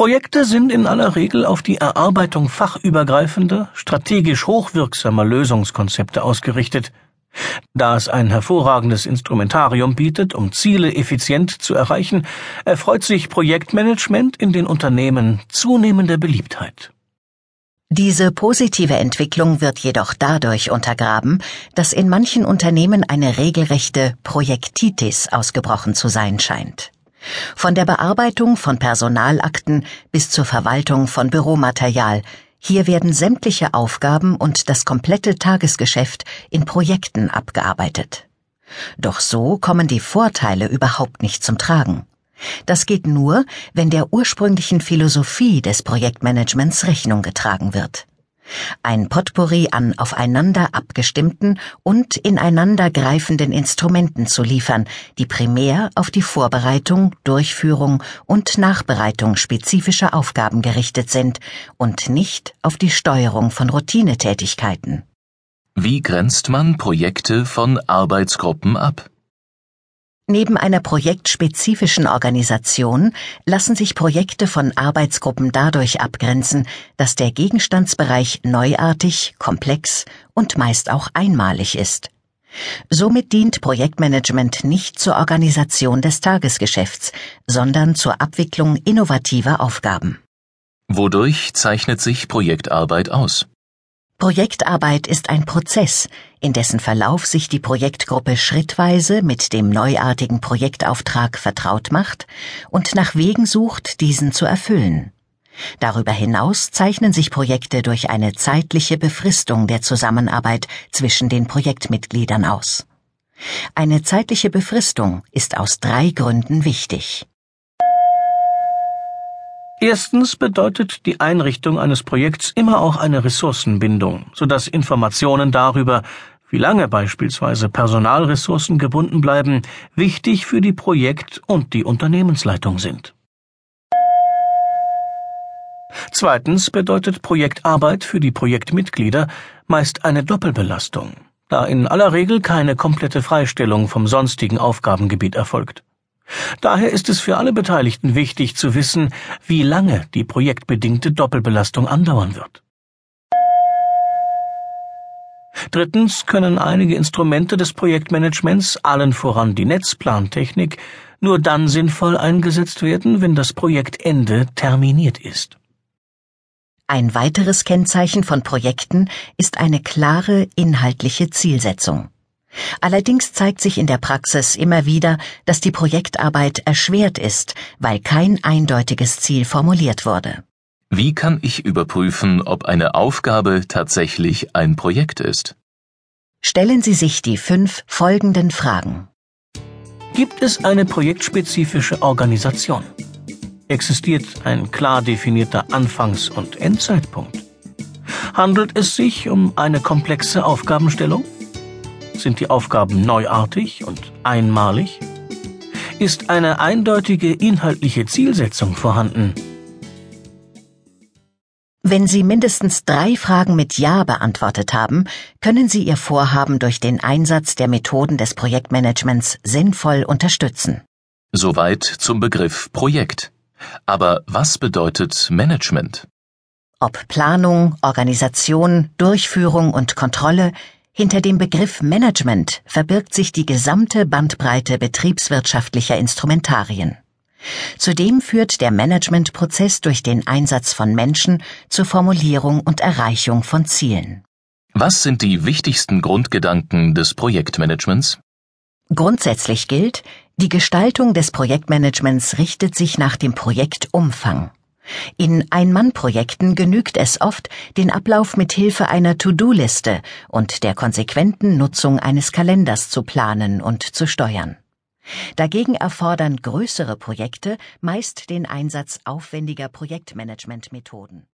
Projekte sind in aller Regel auf die Erarbeitung fachübergreifender, strategisch hochwirksamer Lösungskonzepte ausgerichtet. Da es ein hervorragendes Instrumentarium bietet, um Ziele effizient zu erreichen, erfreut sich Projektmanagement in den Unternehmen zunehmender Beliebtheit. Diese positive Entwicklung wird jedoch dadurch untergraben, dass in manchen Unternehmen eine regelrechte Projektitis ausgebrochen zu sein scheint. Von der Bearbeitung von Personalakten bis zur Verwaltung von Büromaterial, hier werden sämtliche Aufgaben und das komplette Tagesgeschäft in Projekten abgearbeitet. Doch so kommen die Vorteile überhaupt nicht zum Tragen. Das geht nur, wenn der ursprünglichen Philosophie des Projektmanagements Rechnung getragen wird. Ein Potpourri an aufeinander abgestimmten und ineinandergreifenden Instrumenten zu liefern, die primär auf die Vorbereitung, Durchführung und Nachbereitung spezifischer Aufgaben gerichtet sind und nicht auf die Steuerung von Routinetätigkeiten. Wie grenzt man Projekte von Arbeitsgruppen ab? Neben einer projektspezifischen Organisation lassen sich Projekte von Arbeitsgruppen dadurch abgrenzen, dass der Gegenstandsbereich neuartig, komplex und meist auch einmalig ist. Somit dient Projektmanagement nicht zur Organisation des Tagesgeschäfts, sondern zur Abwicklung innovativer Aufgaben. Wodurch zeichnet sich Projektarbeit aus? Projektarbeit ist ein Prozess, in dessen Verlauf sich die Projektgruppe schrittweise mit dem neuartigen Projektauftrag vertraut macht und nach Wegen sucht, diesen zu erfüllen. Darüber hinaus zeichnen sich Projekte durch eine zeitliche Befristung der Zusammenarbeit zwischen den Projektmitgliedern aus. Eine zeitliche Befristung ist aus drei Gründen wichtig. Erstens bedeutet die Einrichtung eines Projekts immer auch eine Ressourcenbindung, sodass Informationen darüber, wie lange beispielsweise Personalressourcen gebunden bleiben, wichtig für die Projekt- und die Unternehmensleitung sind. Zweitens bedeutet Projektarbeit für die Projektmitglieder meist eine Doppelbelastung, da in aller Regel keine komplette Freistellung vom sonstigen Aufgabengebiet erfolgt. Daher ist es für alle Beteiligten wichtig zu wissen, wie lange die projektbedingte Doppelbelastung andauern wird. Drittens können einige Instrumente des Projektmanagements, allen voran die Netzplantechnik, nur dann sinnvoll eingesetzt werden, wenn das Projektende terminiert ist. Ein weiteres Kennzeichen von Projekten ist eine klare inhaltliche Zielsetzung. Allerdings zeigt sich in der Praxis immer wieder, dass die Projektarbeit erschwert ist, weil kein eindeutiges Ziel formuliert wurde. Wie kann ich überprüfen, ob eine Aufgabe tatsächlich ein Projekt ist? Stellen Sie sich die fünf folgenden Fragen. Gibt es eine projektspezifische Organisation? Existiert ein klar definierter Anfangs- und Endzeitpunkt? Handelt es sich um eine komplexe Aufgabenstellung? Sind die Aufgaben neuartig und einmalig? Ist eine eindeutige inhaltliche Zielsetzung vorhanden? Wenn Sie mindestens drei Fragen mit Ja beantwortet haben, können Sie Ihr Vorhaben durch den Einsatz der Methoden des Projektmanagements sinnvoll unterstützen. Soweit zum Begriff Projekt. Aber was bedeutet Management? Ob Planung, Organisation, Durchführung und Kontrolle, hinter dem Begriff Management verbirgt sich die gesamte Bandbreite betriebswirtschaftlicher Instrumentarien. Zudem führt der Managementprozess durch den Einsatz von Menschen zur Formulierung und Erreichung von Zielen. Was sind die wichtigsten Grundgedanken des Projektmanagements? Grundsätzlich gilt, die Gestaltung des Projektmanagements richtet sich nach dem Projektumfang. In Ein-Mann-Projekten genügt es oft, den Ablauf mit Hilfe einer To-Do-Liste und der konsequenten Nutzung eines Kalenders zu planen und zu steuern. Dagegen erfordern größere Projekte meist den Einsatz aufwendiger Projektmanagementmethoden.